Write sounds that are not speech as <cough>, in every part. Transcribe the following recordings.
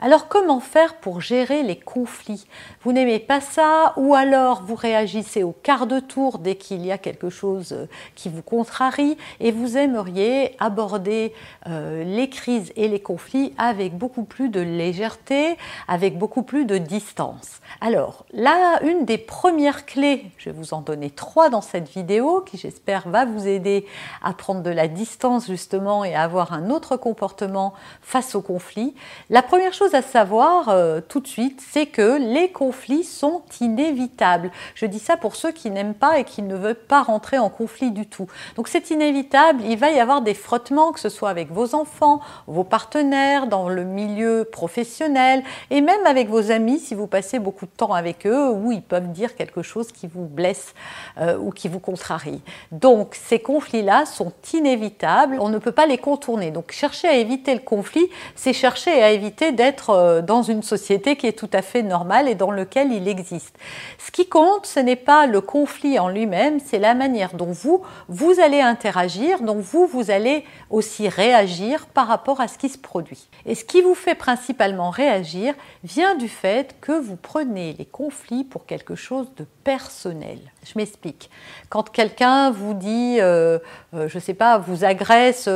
Alors comment faire pour gérer les conflits? Vous n'aimez pas ça? Ou alors vous réagissez au quart de tour dès qu'il y a quelque chose euh, qui vous contrarie et vous aimeriez aborder euh, les crises et les conflits avec beaucoup plus de légèreté, avec beaucoup plus de distance. Alors là, une des premières clés, je vais vous en donner trois dans cette vidéo qui j'espère va vous aider à prendre de la distance justement et à avoir un autre comportement face aux conflits. La première chose à savoir euh, tout de suite, c'est que les conflits sont inévitables. Je dis ça pour ceux qui n'aiment pas et qui ne veulent pas rentrer en conflit du tout. Donc c'est inévitable, il va y avoir des frottements, que ce soit avec vos enfants, vos partenaires, dans le milieu professionnel et même avec vos amis si vous passez beaucoup de temps avec eux où ils peuvent dire quelque chose qui vous blesse euh, ou qui vous contrarie. Donc ces conflits-là sont inévitables, on ne peut pas les contourner. Donc chercher à éviter le conflit, c'est chercher à éviter d'être euh, dans une société qui est tout à fait normale et dans laquelle il existe. Ce qui compte, ce n'est pas le conflit en lui-même, c'est la manière dont vous, vous allez interagir, dont vous, vous allez aussi réagir par rapport à ce qui se produit. Et ce qui vous fait principalement réagir vient du fait que vous prenez les conflits pour quelque chose de personnel. Je m'explique. Quand quelqu'un vous dit, euh, euh, je ne sais pas, vous agresse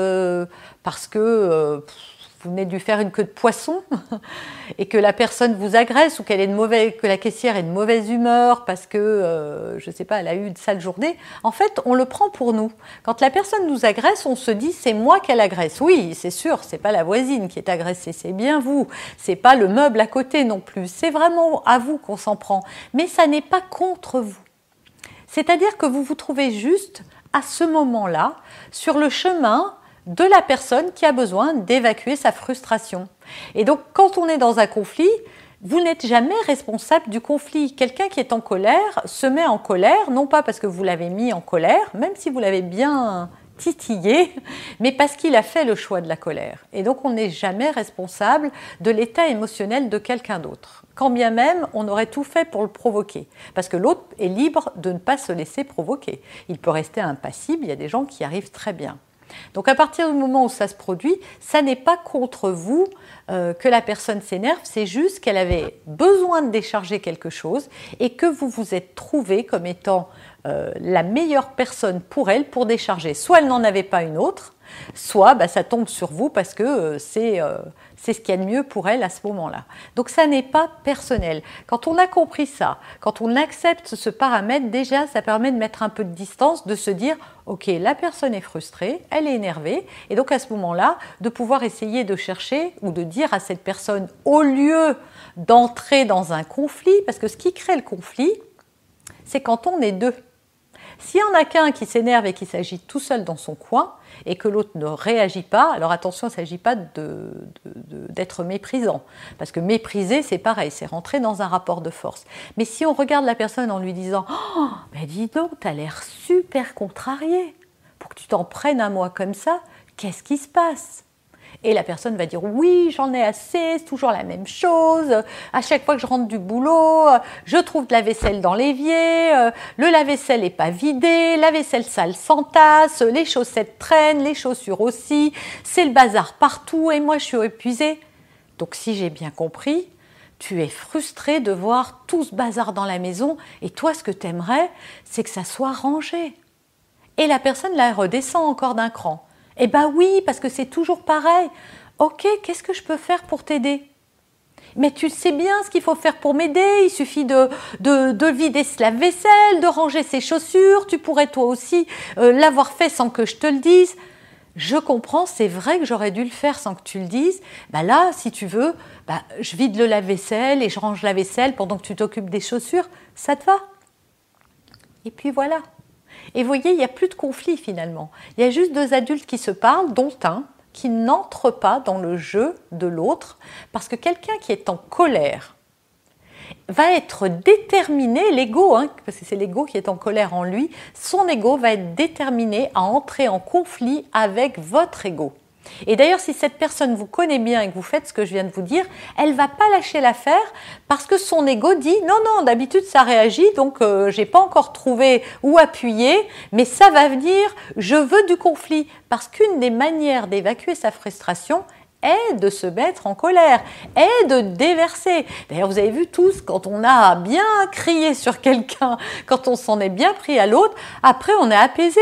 parce que vous venez de lui faire une queue de poisson <laughs> et que la personne vous agresse ou qu'elle est de mauvaise, que la caissière est de mauvaise humeur parce que, euh, je ne sais pas, elle a eu une sale journée, en fait, on le prend pour nous. Quand la personne nous agresse, on se dit c'est moi qu'elle agresse. Oui, c'est sûr, c'est pas la voisine qui est agressée, c'est bien vous. C'est pas le meuble à côté non plus. C'est vraiment à vous qu'on s'en prend. Mais ça n'est pas contre vous. C'est-à-dire que vous vous trouvez juste à ce moment-là sur le chemin de la personne qui a besoin d'évacuer sa frustration. Et donc quand on est dans un conflit, vous n'êtes jamais responsable du conflit. Quelqu'un qui est en colère se met en colère, non pas parce que vous l'avez mis en colère, même si vous l'avez bien titillé, mais parce qu'il a fait le choix de la colère. Et donc on n'est jamais responsable de l'état émotionnel de quelqu'un d'autre. Quand bien même on aurait tout fait pour le provoquer. Parce que l'autre est libre de ne pas se laisser provoquer. Il peut rester impassible, il y a des gens qui arrivent très bien. Donc à partir du moment où ça se produit, ça n'est pas contre vous euh, que la personne s'énerve, c'est juste qu'elle avait besoin de décharger quelque chose et que vous vous êtes trouvé comme étant euh, la meilleure personne pour elle pour décharger. Soit elle n'en avait pas une autre, soit bah, ça tombe sur vous parce que euh, c'est c'est ce qu'il y a de mieux pour elle à ce moment-là. Donc ça n'est pas personnel. Quand on a compris ça, quand on accepte ce paramètre, déjà ça permet de mettre un peu de distance, de se dire ok, la personne est frustrée, elle est énervée, et donc à ce moment-là, de pouvoir essayer de chercher ou de dire à cette personne, au lieu d'entrer dans un conflit, parce que ce qui crée le conflit, c'est quand on est deux. S'il y en a qu'un qui s'énerve et qui s'agite tout seul dans son coin, et que l'autre ne réagit pas, alors attention, il ne s'agit pas d'être méprisant, parce que mépriser, c'est pareil, c'est rentrer dans un rapport de force. Mais si on regarde la personne en lui disant Oh, mais dis donc, tu as l'air super contrarié, pour que tu t'en prennes à moi comme ça, qu'est-ce qui se passe? Et la personne va dire oui, j'en ai assez, c'est toujours la même chose. À chaque fois que je rentre du boulot, je trouve de la vaisselle dans l'évier, euh, le lave-vaisselle n'est pas vidé, la vaisselle sale s'entasse, les chaussettes traînent, les chaussures aussi, c'est le bazar partout et moi je suis épuisée. Donc si j'ai bien compris, tu es frustré de voir tout ce bazar dans la maison et toi ce que tu aimerais, c'est que ça soit rangé. Et la personne la redescend encore d'un cran. Eh bien oui, parce que c'est toujours pareil. Ok, qu'est-ce que je peux faire pour t'aider? Mais tu sais bien ce qu'il faut faire pour m'aider. Il suffit de, de, vider la vaisselle, de ranger ses chaussures. Tu pourrais toi aussi euh, l'avoir fait sans que je te le dise. je comprends, c'est vrai que j'aurais dû le faire sans que tu le dises. Bah là, si tu veux, bah, je vide le lave-vaisselle et je range la vaisselle pendant que tu t'occupes des chaussures. Ça te va? Et puis voilà. Et voyez, il n'y a plus de conflit finalement. Il y a juste deux adultes qui se parlent, dont un qui n'entre pas dans le jeu de l'autre, parce que quelqu'un qui est en colère va être déterminé, l'ego, hein, parce que c'est l'ego qui est en colère en lui, son ego va être déterminé à entrer en conflit avec votre ego. Et d'ailleurs, si cette personne vous connaît bien et que vous faites ce que je viens de vous dire, elle va pas lâcher l'affaire parce que son ego dit non non, d'habitude ça réagit donc euh, j'ai pas encore trouvé où appuyer, mais ça va venir, je veux du conflit. Parce qu'une des manières d'évacuer sa frustration, est de se mettre en colère, est de déverser. D'ailleurs, vous avez vu tous, quand on a bien crié sur quelqu'un, <laughs> quand on s'en est bien pris à l'autre, après on est apaisé.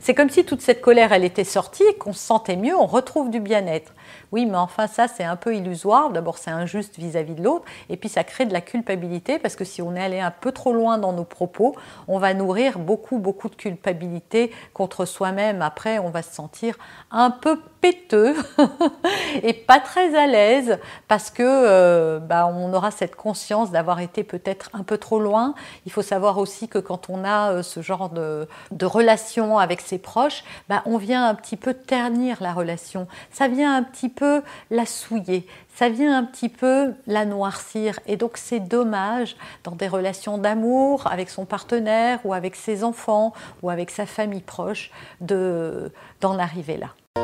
C'est comme si toute cette colère, elle était sortie, qu'on se sentait mieux, on retrouve du bien-être. Oui, mais enfin ça, c'est un peu illusoire. D'abord, c'est injuste vis-à-vis de l'autre, et puis ça crée de la culpabilité, parce que si on est allé un peu trop loin dans nos propos, on va nourrir beaucoup, beaucoup de culpabilité contre soi-même. Après, on va se sentir un peu péteux <laughs> <laughs> et pas très à l'aise parce que euh, bah, on aura cette conscience d'avoir été peut-être un peu trop loin. Il faut savoir aussi que quand on a euh, ce genre de, relation avec ses proches, bah, on vient un petit peu ternir la relation. Ça vient un petit peu la souiller. Ça vient un petit peu la noircir. Et donc c'est dommage dans des relations d'amour avec son partenaire ou avec ses enfants ou avec sa famille proche d'en arriver là.